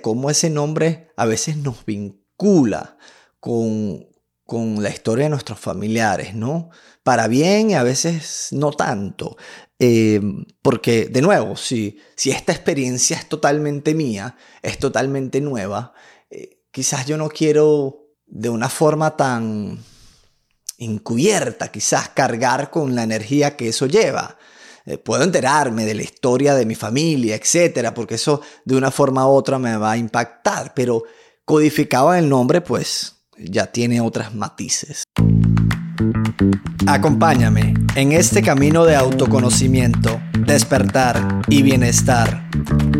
cómo ese nombre a veces nos vincula con, con la historia de nuestros familiares, ¿no? Para bien y a veces no tanto. Eh, porque, de nuevo, si, si esta experiencia es totalmente mía, es totalmente nueva, eh, quizás yo no quiero de una forma tan encubierta, quizás cargar con la energía que eso lleva. Eh, puedo enterarme de la historia de mi familia, etcétera, porque eso de una forma u otra me va a impactar, pero codificado en el nombre, pues ya tiene otras matices. Acompáñame en este camino de autoconocimiento, despertar y bienestar.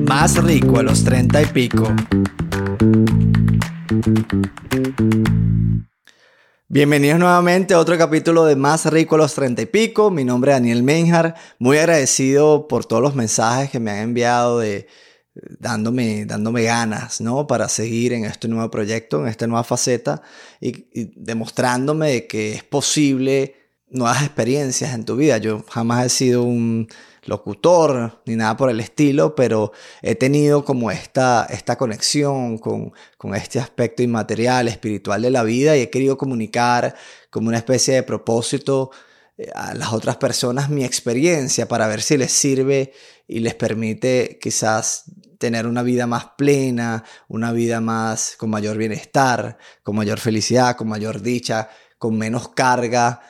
Más rico a los treinta y pico. Bienvenidos nuevamente a otro capítulo de Más Rico a los treinta y pico. Mi nombre es Daniel Menjar. Muy agradecido por todos los mensajes que me han enviado de dándome, dándome ganas, ¿no? Para seguir en este nuevo proyecto, en esta nueva faceta y, demostrándome que es posible nuevas experiencias en tu vida. Yo jamás he sido un locutor ni nada por el estilo, pero he tenido como esta, esta conexión con, con este aspecto inmaterial, espiritual de la vida y he querido comunicar como una especie de propósito eh, a las otras personas mi experiencia para ver si les sirve y les permite quizás tener una vida más plena, una vida más con mayor bienestar, con mayor felicidad, con mayor dicha, con menos carga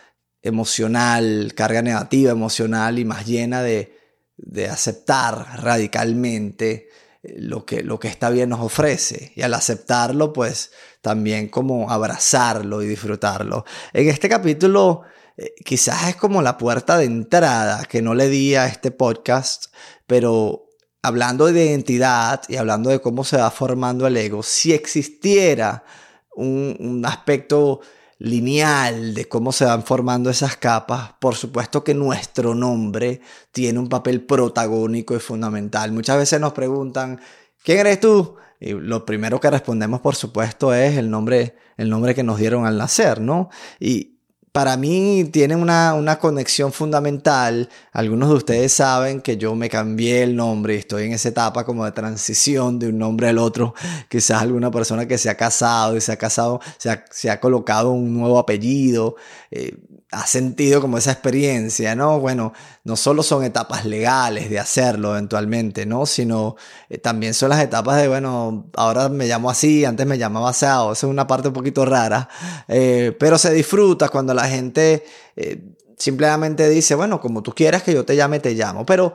emocional, carga negativa emocional y más llena de, de aceptar radicalmente eh, lo que, lo que esta vida nos ofrece. Y al aceptarlo, pues también como abrazarlo y disfrutarlo. En este capítulo eh, quizás es como la puerta de entrada que no le di a este podcast, pero hablando de identidad y hablando de cómo se va formando el ego, si existiera un, aspecto lineal de cómo se van formando esas capas, por supuesto que nuestro nombre tiene un papel protagónico y fundamental. Muchas veces nos preguntan, ¿quién eres tú? Y lo primero que respondemos, por supuesto, es el nombre, el nombre que nos dieron al nacer, ¿no? Y, para mí tiene una, una, conexión fundamental. Algunos de ustedes saben que yo me cambié el nombre y estoy en esa etapa como de transición de un nombre al otro. Quizás alguna persona que se ha casado y se ha casado, se ha, se ha colocado un nuevo apellido. Eh, ha sentido como esa experiencia, ¿no? Bueno, no solo son etapas legales de hacerlo eventualmente, ¿no? Sino eh, también son las etapas de, bueno, ahora me llamo así, antes me llamaba Sao, esa es una parte un poquito rara, eh, pero se disfruta cuando la gente eh, simplemente dice, bueno, como tú quieras que yo te llame, te llamo, pero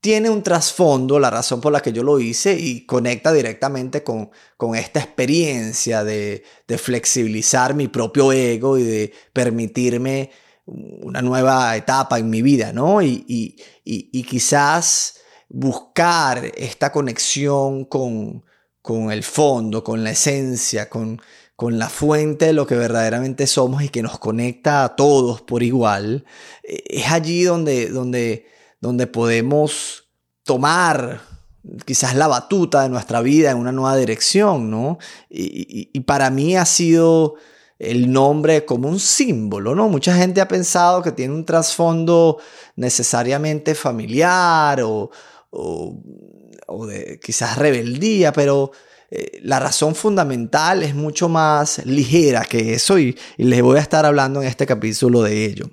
tiene un trasfondo, la razón por la que yo lo hice y conecta directamente con, con esta experiencia de, de, flexibilizar mi propio ego y de permitirme una nueva etapa en mi vida, ¿no? Y, y, y, quizás buscar esta conexión con, con el fondo, con la esencia, con, con la fuente de lo que verdaderamente somos y que nos conecta a todos por igual, eh, es allí donde, donde donde podemos tomar quizás la batuta de nuestra vida en una nueva dirección, ¿no? Y, para mí ha sido el nombre como un símbolo, ¿no? Mucha gente ha pensado que tiene un trasfondo necesariamente familiar o, de quizás rebeldía, pero eh, la razón fundamental es mucho más ligera que eso y les voy a estar hablando en este capítulo de ello.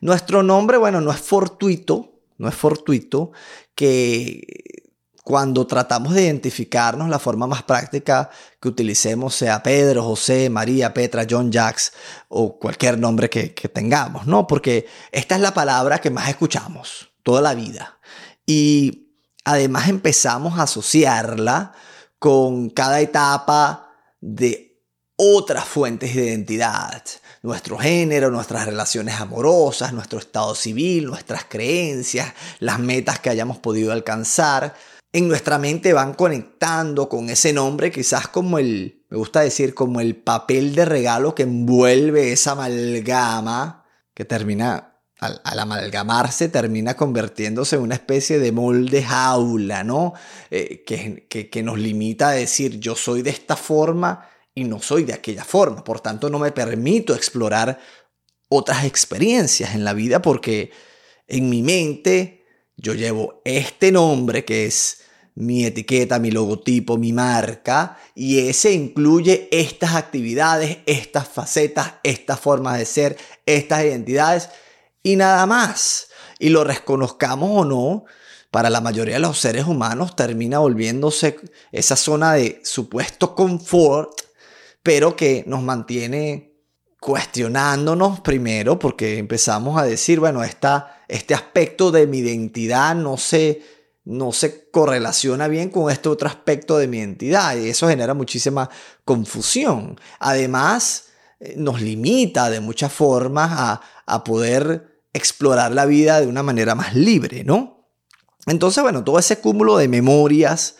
Nuestro nombre, bueno, no es fortuito, no es fortuito que cuando tratamos de identificarnos, la forma más práctica que utilicemos sea Pedro, José, María, Petra, John, Jacks o cualquier nombre que, que tengamos, ¿no? Porque esta es la palabra que más escuchamos toda la vida. Y además empezamos a asociarla con cada etapa de otras fuentes de identidad nuestro género, nuestras relaciones amorosas, nuestro estado civil, nuestras creencias, las metas que hayamos podido alcanzar. En nuestra mente van conectando con ese nombre, quizás como el, me gusta decir, como el papel de regalo que envuelve esa amalgama que termina al, amalgamarse termina convirtiéndose en una especie de molde jaula, ¿no? Eh, que, que, que, nos limita a decir yo soy de esta forma y no soy de aquella forma. Por tanto, no me permito explorar otras experiencias en la vida porque en mi mente yo llevo este nombre que es mi etiqueta, mi logotipo, mi marca, y ese incluye estas actividades, estas facetas, estas formas de ser, estas identidades, y nada más. Y lo reconozcamos o no, para la mayoría de los seres humanos termina volviéndose esa zona de supuesto confort, pero que nos mantiene cuestionándonos primero porque empezamos a decir, bueno, esta, este aspecto de mi identidad no se, no se correlaciona bien con este otro aspecto de mi identidad y eso genera muchísima confusión. Además, eh, nos limita de muchas formas a, a poder explorar la vida de una manera más libre, ¿no? Entonces, bueno, todo ese cúmulo de memorias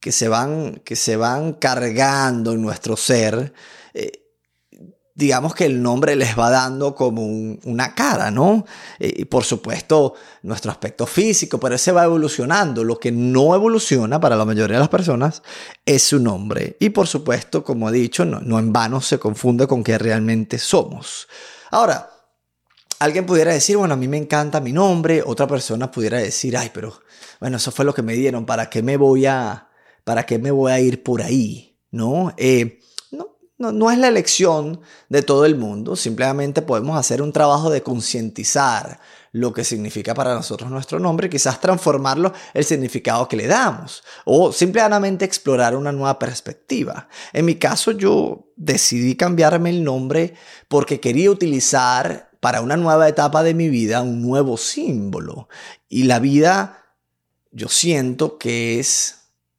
que se van, que se van cargando en nuestro ser, eh, digamos que el nombre les va dando como una cara, ¿no? Eh, y por supuesto, nuestro aspecto físico, pero ese va evolucionando. Lo que no evoluciona para la mayoría de las personas es su nombre. Y por supuesto, como he dicho, no, no en vano se confunde con que realmente somos. Ahora, alguien pudiera decir, bueno, a mí me encanta mi nombre, otra persona pudiera decir, ay, pero bueno, eso fue lo que me dieron, ¿para qué me voy a, para qué me voy a ir por ahí? ¿No? Eh, no, es la elección de todo el mundo, simplemente podemos hacer un trabajo de concientizar lo que significa para nosotros nuestro nombre quizás transformarlo el significado que le damos o simplemente explorar una nueva perspectiva. En mi caso yo decidí cambiarme el nombre porque quería utilizar para una nueva etapa de mi vida un nuevo símbolo y la vida yo siento que es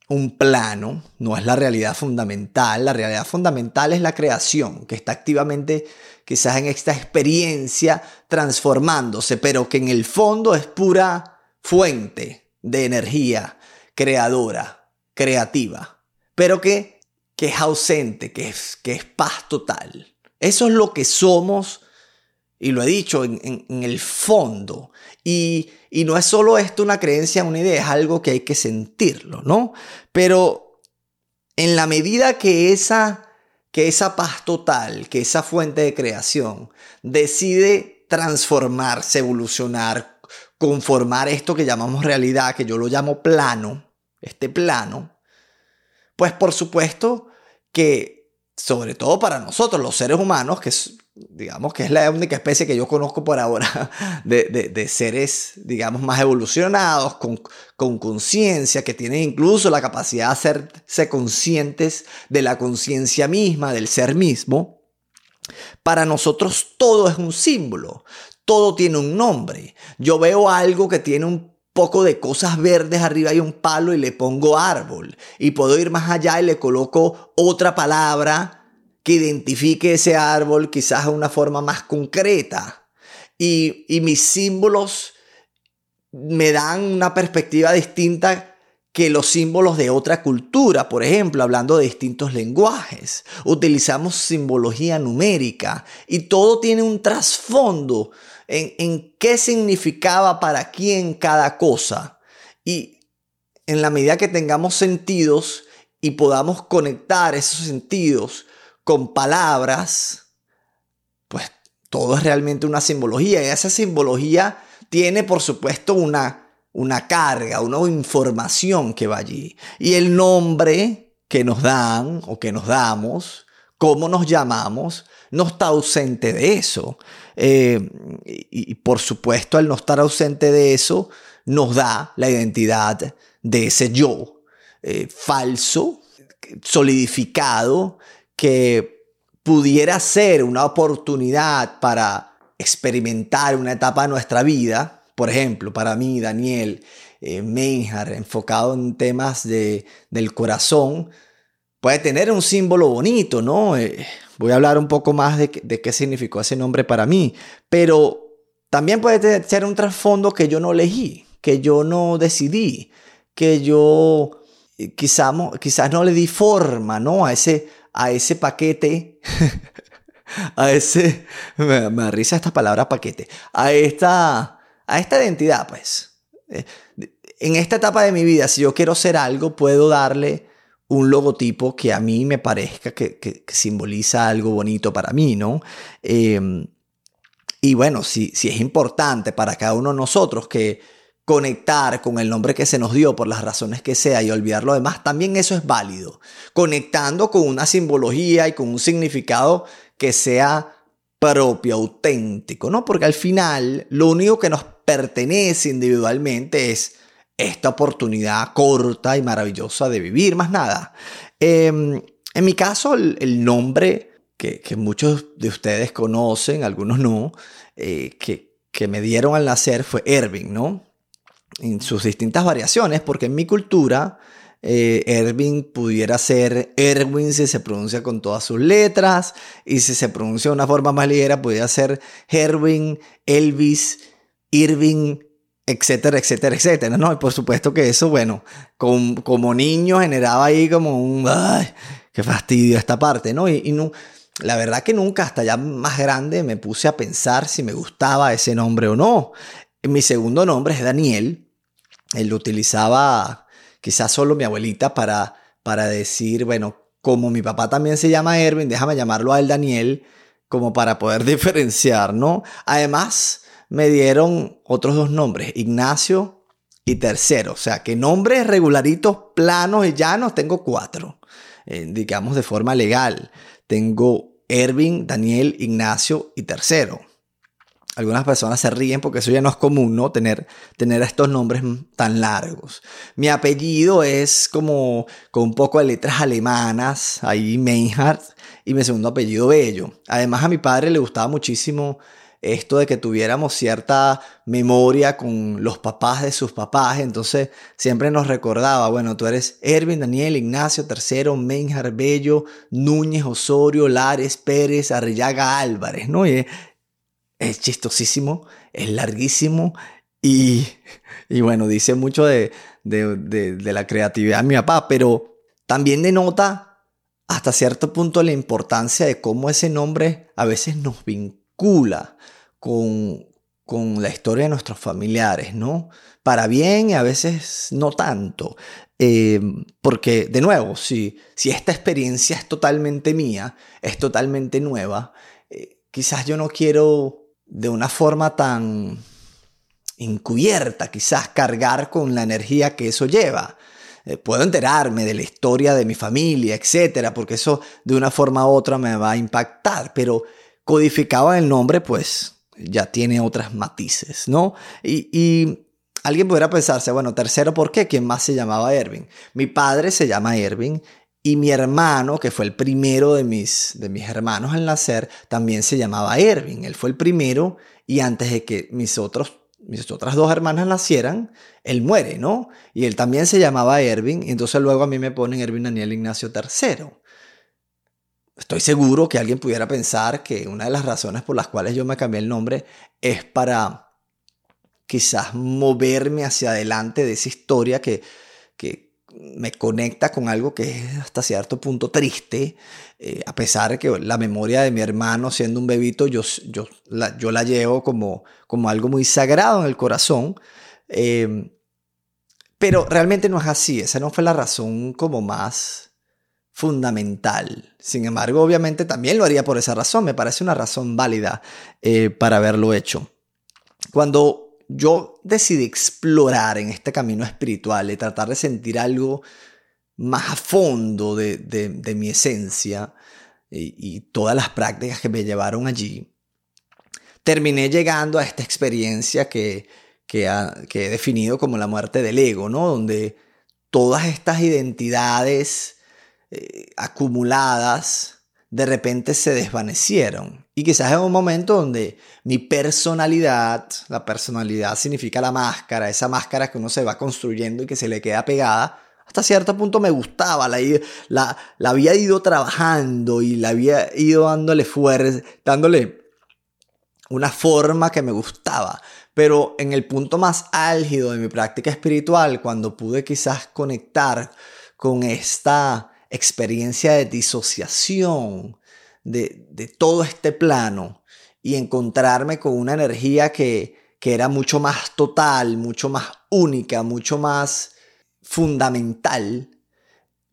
un plano, no es la realidad fundamental. La realidad fundamental es la creación, que está activamente quizás en esta experiencia transformándose, pero que en el fondo es pura fuente de energía creadora, creativa, pero que, que es ausente, que es, que es paz total. Eso es lo que somos, y lo he dicho, en, el fondo. Y, no es solo esto una creencia, una idea, es algo que hay que sentirlo, ¿no? Pero en la medida que esa, que esa paz total, que esa fuente de creación decide transformarse, evolucionar, conformar esto que llamamos realidad, que yo lo llamo plano, este plano, pues por supuesto que, sobre todo para nosotros, los seres humanos, que digamos que es la única especie que yo conozco por ahora de, seres, digamos, más evolucionados, con conciencia, que tienen incluso la capacidad de hacerse conscientes de la conciencia misma, del ser mismo. Para nosotros todo es un símbolo, todo tiene un nombre. Yo veo algo que tiene un poco de cosas verdes arriba y un palo y le pongo árbol. Y puedo ir más allá y le coloco otra palabra que identifique ese árbol quizás de una forma más concreta. Y, y mis símbolos me dan una perspectiva distinta que los símbolos de otra cultura, por ejemplo, hablando de distintos lenguajes. Utilizamos simbología numérica y todo tiene un trasfondo en, qué significaba para quién cada cosa. Y en la medida que tengamos sentidos y podamos conectar esos sentidos con palabras, pues todo es realmente una simbología. Y esa simbología tiene, por supuesto, una, una carga, una información que va allí. Y el nombre que nos dan o que nos damos, cómo nos llamamos, no está ausente de eso. Eh, y, por supuesto, al no estar ausente de eso, nos da la identidad de ese yo eh, falso, solidificado, que pudiera ser una oportunidad para experimentar una etapa de nuestra vida, por ejemplo, para mí, Daniel eh, enfocado en temas de, del corazón, puede tener un símbolo bonito, ¿no? Eh, voy a hablar un poco más de, qué significó ese nombre para mí, pero también puede ser un trasfondo que yo no elegí, que yo no decidí, que yo eh, quizás, no le di forma, ¿no? A ese, a ese paquete, a ese, me, me risa esta palabra paquete, a esta, a esta identidad, pues. Eh, en esta etapa de mi vida, si yo quiero ser algo, puedo darle un logotipo que a mí me parezca que, simboliza algo bonito para mí, ¿no? Em, y bueno, si, si es importante para cada uno de nosotros que conectar con el nombre que se nos dio por las razones que sea y olvidar lo demás, también eso es válido. Conectando con una simbología y con un significado que sea propio, auténtico, ¿no? Porque al final lo único que nos pertenece individualmente es esta oportunidad corta y maravillosa de vivir, más nada. Em, en mi caso, el, nombre que, muchos de ustedes conocen, algunos no, eh, que, que me dieron al nacer fue Ervin, ¿no? En sus distintas variaciones, porque en mi cultura eh, pudiera ser Erwin si se pronuncia con todas sus letras y si se pronuncia de una forma más ligera pudiera ser Herwin, Elvis, Irving, etcétera, etcétera, etcétera, ¿no? Y por supuesto que eso, bueno, como niño generaba ahí como un, ay, qué fastidio esta parte, ¿no? Y, no, la verdad que nunca, hasta ya más grande, me puse a pensar si me gustaba ese nombre o no. Mi segundo nombre es Daniel. Él lo utilizaba quizás solo mi abuelita para, para decir, bueno, como mi papá también se llama Erwin, déjame llamarlo a él Daniel, como para poder diferenciar, ¿no? Además, me dieron otros dos nombres, Ignacio y Tercero, o sea, que nombres regularitos, planos y llanos, tengo cuatro, eh, digamos de forma legal. Tengo Erwin, Daniel, Ignacio y Tercero algunas personas se ríen porque eso ya no es común, ¿no? Tener, tener estos nombres tan largos. Mi apellido es como con un poco de letras alemanas, ahí Meinhardt, y mi segundo apellido Bello. Además a mi padre le gustaba muchísimo esto de que tuviéramos cierta memoria con los papás de sus papás, entonces siempre nos recordaba, bueno, tú eres Erwin, Daniel, Ignacio, Tercero, Meinhardt, Bello, Núñez, Osorio, Lares, Pérez, Arrillaga, Álvarez, ¿no? es chistosísimo, es larguísimo y, bueno, dice mucho de, la creatividad de mi papá, pero también denota hasta cierto punto la importancia de cómo ese nombre a veces nos vincula con, la historia de nuestros familiares, ¿no? Para bien y a veces no tanto. Eh, porque, de nuevo, si, si esta experiencia es totalmente mía, es totalmente nueva, eh, quizás yo no quiero de una forma tan encubierta, quizás cargar con la energía que eso lleva. Eh, puedo enterarme de la historia de mi familia, etcétera, porque eso de una forma u otra me va a impactar, pero codificado en el nombre, pues ya tiene otras matices, ¿no? Y, alguien pudiera pensarse, bueno, tercero, ¿por qué? ¿Quién más se llamaba Ervin? Mi padre se llama Ervin y mi hermano, que fue el primero de mis, de mis hermanos al nacer, también se llamaba Ervin. Él fue el primero y antes de que mis, otros, mis otras dos hermanas nacieran, él muere, ¿no? Y él también se llamaba Ervin y entonces luego a mí me ponen Ervin Daniel Ignacio III. Estoy seguro que alguien pudiera pensar que una de las razones por las cuales yo me cambié el nombre es para quizás moverme hacia adelante de esa historia que, que, me conecta con algo que es hasta cierto punto triste, eh, a pesar de que la memoria de mi hermano siendo un bebito, yo, yo, la, yo la llevo como, como algo muy sagrado en el corazón. Em, pero realmente no es así, esa no fue la razón como más fundamental. Sin embargo, obviamente también lo haría por esa razón, me parece una razón válida eh, para haberlo hecho. Cuando yo decidí explorar en este camino espiritual y tratar de sentir algo más a fondo de, mi esencia y, todas las prácticas que me llevaron allí, terminé llegando a esta experiencia que, que, he definido como la muerte del ego, ¿no? Donde todas estas identidades eh, acumuladas de repente se desvanecieron. Y quizás en un momento donde mi personalidad, la personalidad significa la máscara, esa máscara que uno se va construyendo y que se le queda pegada, hasta cierto punto me gustaba, la, la, la había ido trabajando y la había ido dándole fuerza, dándole una forma que me gustaba. Pero en el punto más álgido de mi práctica espiritual, cuando pude quizás conectar con esta experiencia de disociación de, todo este plano y encontrarme con una energía que, que era mucho más total, mucho más única, mucho más fundamental,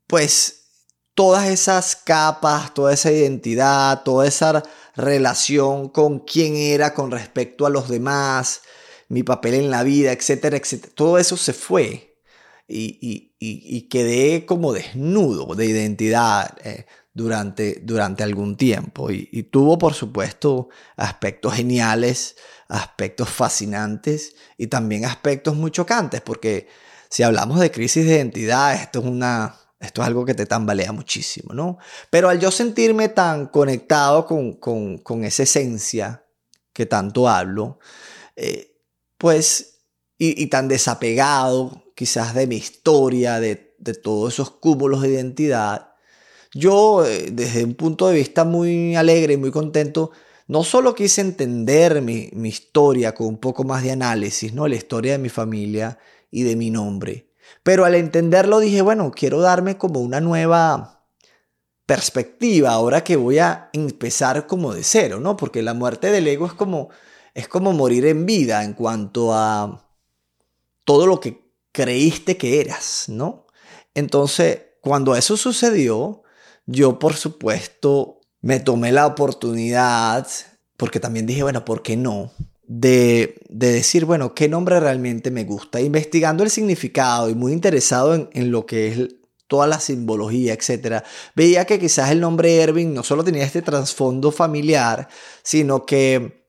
pues todas esas capas, toda esa identidad, toda esa relación con quién era con respecto a los demás, mi papel en la vida, etcétera, etcétera. Todo eso se fue y, y, quedé como desnudo de identidad eh, durante, durante algún tiempo. Y, tuvo, por supuesto, aspectos geniales, aspectos fascinantes y también aspectos muy chocantes, porque si hablamos de crisis de identidad, esto es una... Esto es algo que te tambalea muchísimo, ¿no? Pero al yo sentirme tan conectado con, con, con esa esencia que tanto hablo, eh, pues, y, tan desapegado quizás de mi historia, de, de todos esos cúmulos de identidad, yo eh, desde un punto de vista muy alegre y muy contento, no solo quise entender mi, mi, historia con un poco más de análisis, ¿no? la historia de mi familia y de mi nombre, pero al entenderlo dije, bueno, quiero darme como una nueva perspectiva ahora que voy a empezar como de cero, ¿no? Porque la muerte del ego es como, es como morir en vida en cuanto a todo lo que creíste que eras, ¿no? Entonces, cuando eso sucedió, yo por supuesto me tomé la oportunidad, porque también dije, bueno, ¿por qué no? De, decir, bueno, ¿qué nombre realmente me gusta? Investigando el significado y muy interesado en, en lo que es toda la simbología, etc. Veía que quizás el nombre Erwin no solo tenía este trasfondo familiar, sino que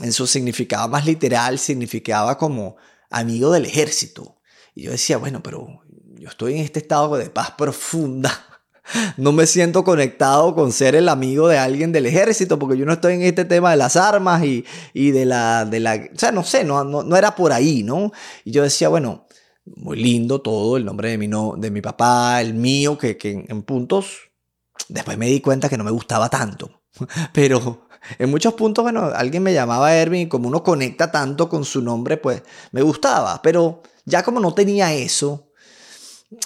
en su significado más literal significaba como amigo del ejército. Y yo decía, bueno, pero yo estoy en este estado de paz profunda. No me siento conectado con ser el amigo de alguien del ejército, porque yo no estoy en este tema de las armas y, y de, la, de la... O sea, no sé, no, no, era por ahí, ¿no? Y yo decía, bueno, muy lindo todo, el nombre de mi, no, de mi papá, el mío, que, que en puntos... Después me di cuenta que no me gustaba tanto. Pero en muchos puntos, bueno, alguien me llamaba Erwin y como uno conecta tanto con su nombre, pues me gustaba. Pero ya como no tenía eso,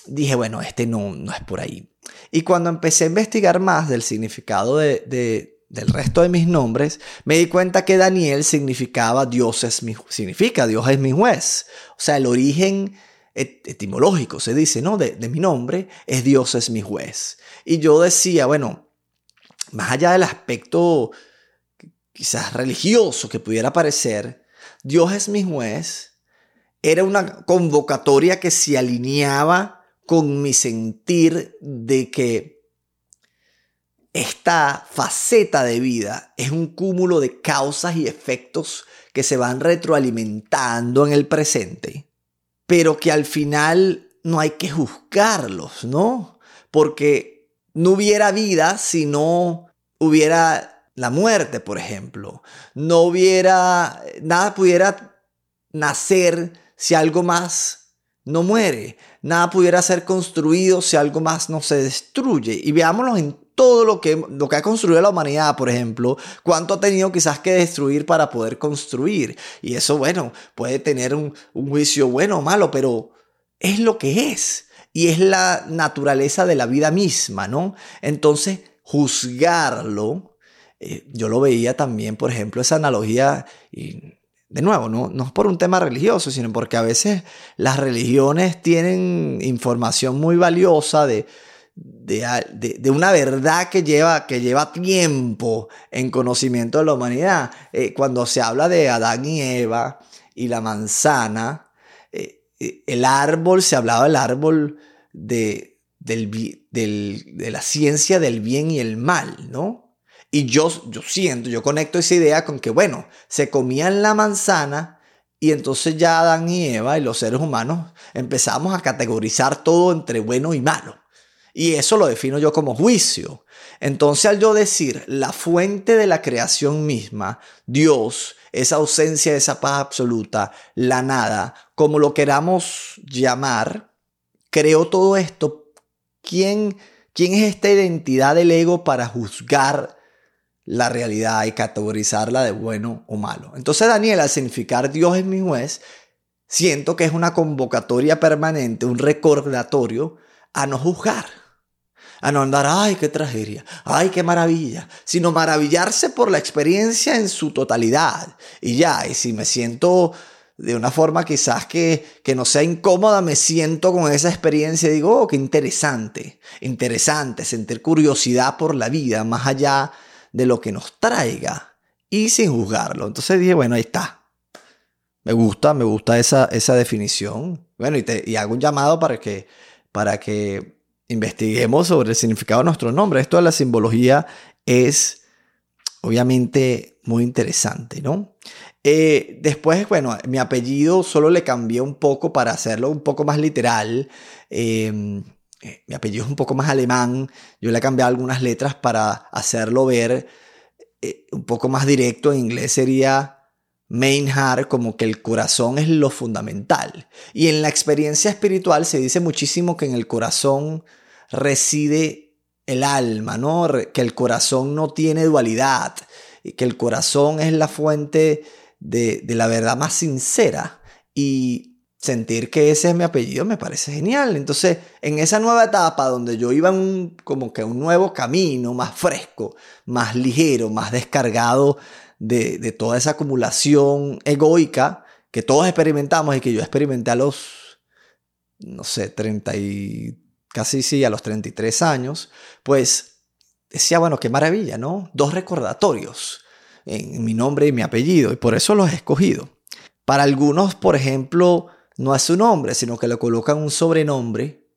dije, bueno, este no, no es por ahí. Y cuando empecé a investigar más del significado de, del resto de mis nombres, me di cuenta que Daniel significaba Dios es mi, significa Dios es mi juez. O sea, el origen etimológico, se dice, ¿no? De, de mi nombre es Dios es mi juez. Y yo decía, bueno, más allá del aspecto quizás religioso que pudiera parecer, Dios es mi juez era una convocatoria que se alineaba con mi sentir de que esta faceta de vida es un cúmulo de causas y efectos que se van retroalimentando en el presente, pero que al final no hay que juzgarlos, ¿no? Porque no hubiera vida si no hubiera la muerte, por ejemplo. No hubiera, nada pudiera nacer si algo más no muere. Nada pudiera ser construido si algo más no se destruye. Y veámoslo en todo lo que, lo que ha construido la humanidad, por ejemplo, cuánto ha tenido quizás que destruir para poder construir. Y eso, bueno, puede tener un, juicio bueno o malo, pero es lo que es. Y es la naturaleza de la vida misma, ¿no? Entonces, juzgarlo, eh, yo lo veía también, por ejemplo, esa analogía, y de nuevo, no, no es por un tema religioso, sino porque a veces las religiones tienen información muy valiosa de, de, una verdad que lleva, que lleva tiempo en conocimiento de la humanidad. Eh, cuando se habla de Adán y Eva y la manzana, eh, el árbol, se hablaba del árbol de, del, de la ciencia del bien y el mal, ¿no? Y yo, yo siento, yo conecto esa idea con que, bueno, se comían la manzana y entonces ya Adán y Eva y los seres humanos empezamos a categorizar todo entre bueno y malo. Y eso lo defino yo como juicio. Entonces al yo decir la fuente de la creación misma, Dios, esa ausencia de esa paz absoluta, la nada, como lo queramos llamar, creo todo esto. ¿Quién, quién es esta identidad del ego para juzgar la realidad y categorizarla de bueno o malo. Entonces Daniel, al significar Dios es mi juez, siento que es una convocatoria permanente, un recordatorio a no juzgar, a no andar, ay, qué tragedia, ay, qué maravilla, sino maravillarse por la experiencia en su totalidad. Y ya, y si me siento de una forma quizás que, que no sea incómoda, me siento con esa experiencia y digo, oh, qué interesante, interesante, sentir curiosidad por la vida, más allá de lo que nos traiga y sin juzgarlo. Entonces dije, bueno, ahí está. Me gusta, me gusta esa, esa definición. Bueno, y, te, hago un llamado para que, para que investiguemos sobre el significado de nuestro nombre. Esto de la simbología es obviamente muy interesante, ¿no? Eh, después, bueno, mi apellido solo le cambié un poco para hacerlo un poco más literal. Em, eh, mi apellido es un poco más alemán. Yo le he cambiado algunas letras para hacerlo ver eh, un poco más directo. En inglés sería main heart, como que el corazón es lo fundamental. Y en la experiencia espiritual se dice muchísimo que en el corazón reside el alma, ¿no? Que el corazón no tiene dualidad, y que el corazón es la fuente de, de la verdad más sincera. Y sentir que ese es mi apellido me parece genial. Entonces, en esa nueva etapa donde yo iba un, como que un nuevo camino, más fresco, más ligero, más descargado de, toda esa acumulación egoica que todos experimentamos y que yo experimenté a los, no sé, 30 y casi sí, a los 33 años, pues decía, bueno, qué maravilla, ¿no? Dos recordatorios en mi nombre y mi apellido, y por eso los he escogido. Para algunos, por ejemplo, no es su nombre, sino que le colocan un sobrenombre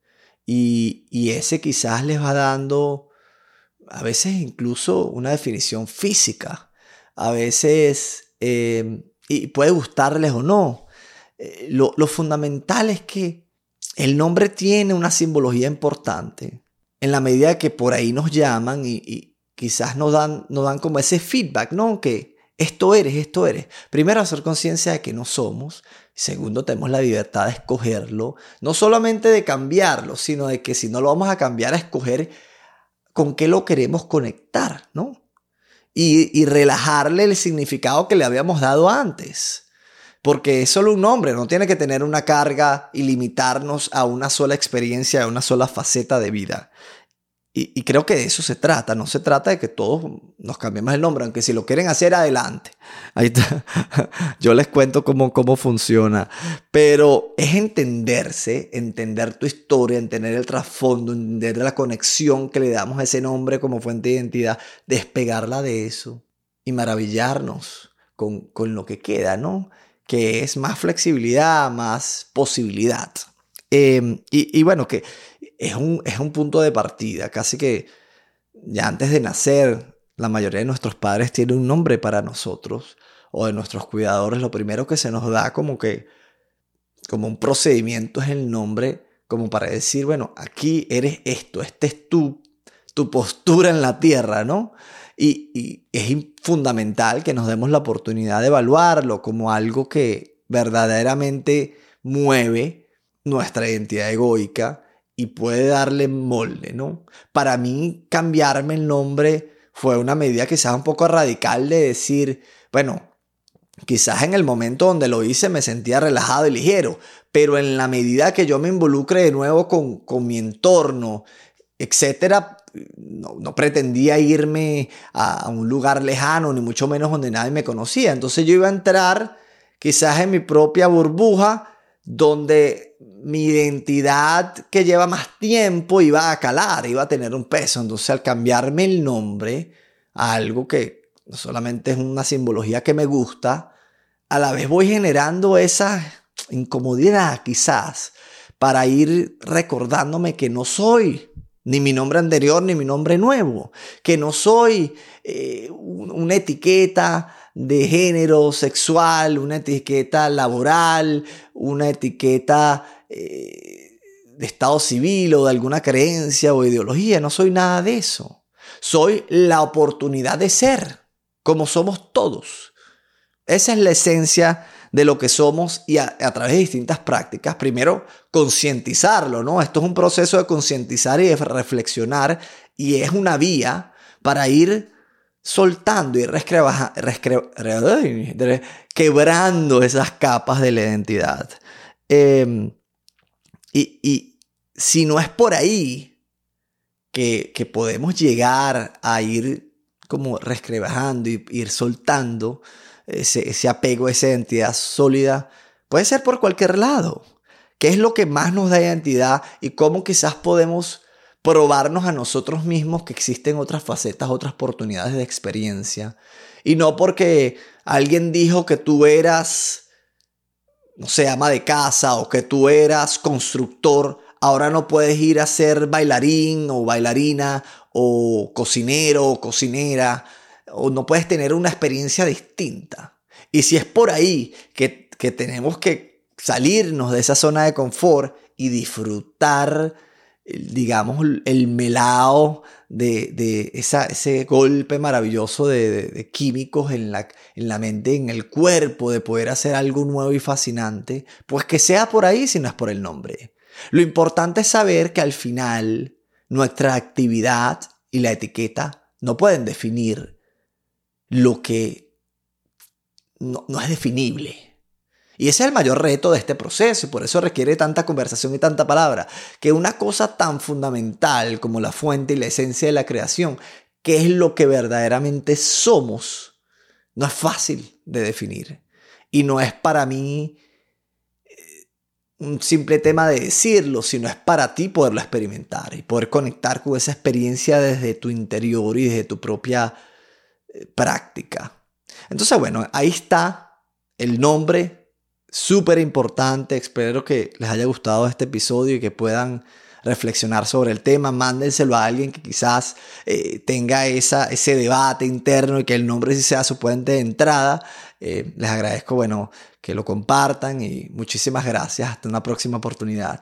y, y ese quizás les va dando a veces incluso una definición física a veces, em, y puede gustarles o no, eh, lo, fundamental es que el nombre tiene una simbología importante en la medida que por ahí nos llaman y, quizás nos dan, nos dan como ese feedback, ¿no? Que esto eres, esto eres. Primero, hacer conciencia de que no somos. Segundo, tenemos la libertad de escogerlo. No solamente de cambiarlo, sino de que si no lo vamos a cambiar, a escoger con qué lo queremos conectar, ¿no? y, relajarle el significado que le habíamos dado antes. Porque es solo un nombre, no tiene que tener una carga y limitarnos a una sola experiencia, a una sola faceta de vida. Y, creo que de eso se trata, no se trata de que todos nos cambiemos el nombre, aunque si lo quieren hacer, adelante. Ahí está. Yo les cuento cómo, cómo funciona. Pero es entenderse, entender tu historia, entender el trasfondo, entender la conexión que le damos a ese nombre como fuente de identidad, despegarla de eso y maravillarnos con, con lo que queda, ¿no? Que es más flexibilidad, más posibilidad. Em, y, bueno, que es un, es un punto de partida, casi que ya antes de nacer, la mayoría de nuestros padres tienen un nombre para nosotros o de nuestros cuidadores, lo primero que se nos da como que, como un procedimiento es el nombre, como para decir, bueno, aquí eres esto, este es tu, tu postura en la tierra, ¿no? Y, y es fundamental que nos demos la oportunidad de evaluarlo como algo que verdaderamente mueve nuestra identidad egoica y puede darle molde, ¿no? Para mí cambiarme el nombre fue una medida quizás un poco radical de decir, bueno, quizás en el momento donde lo hice me sentía relajado y ligero, pero en la medida que yo me involucre de nuevo con, con mi entorno, etcétera, no, pretendía irme a, un lugar lejano, ni mucho menos donde nadie me conocía. Entonces yo iba a entrar quizás en mi propia burbuja, donde mi identidad que lleva más tiempo iba a calar, iba a tener un peso. Entonces al cambiarme el nombre a algo que solamente es una simbología que me gusta, a la vez voy generando esa incomodidad quizás para ir recordándome que no soy ni mi nombre anterior ni mi nombre nuevo, que no soy eh, una etiqueta de género sexual, una etiqueta laboral, una etiqueta eh, de estado civil o de alguna creencia o ideología. No soy nada de eso. Soy la oportunidad de ser, como somos todos. Esa es la esencia de lo que somos y a, a través de distintas prácticas. Primero, concientizarlo, ¿no? Esto es un proceso de concientizar y de reflexionar y es una vía para ir soltando y quebrando esas capas de la identidad. Em, y, si no es por ahí que, podemos llegar a ir como resquebrajando y ir soltando ese, ese apego, esa identidad sólida, puede ser por cualquier lado. ¿Qué es lo que más nos da identidad y cómo quizás podemos probarnos a nosotros mismos que existen otras facetas, otras oportunidades de experiencia. Y no porque alguien dijo que tú eras no sé, ama de casa o que tú eras constructor, ahora no puedes ir a ser bailarín o bailarina o cocinero o cocinera o no puedes tener una experiencia distinta. Y si es por ahí que, que tenemos que salirnos de esa zona de confort y disfrutar, digamos, el melao de, ese golpe maravilloso de, químicos en la, en la mente, en el cuerpo, de poder hacer algo nuevo y fascinante, pues que sea por ahí si no es por el nombre. Lo importante es saber que al final nuestra actividad y la etiqueta no pueden definir lo que no, no es definible. Y ese es el mayor reto de este proceso y por eso requiere tanta conversación y tanta palabra, que una cosa tan fundamental como la fuente y la esencia de la creación, que es lo que verdaderamente somos, no es fácil de definir. Y no es para mí eh, un simple tema de decirlo, sino es para ti poderlo experimentar y poder conectar con esa experiencia desde tu interior y desde tu propia eh, práctica. Entonces, bueno, ahí está el nombre súper importante. Espero que les haya gustado este episodio y que puedan reflexionar sobre el tema. Mándenselo a alguien que quizás eh, tenga ese debate interno y que el nombre sí sea su puente de entrada. Eh, les agradezco, bueno, que lo compartan y muchísimas gracias. Hasta una próxima oportunidad.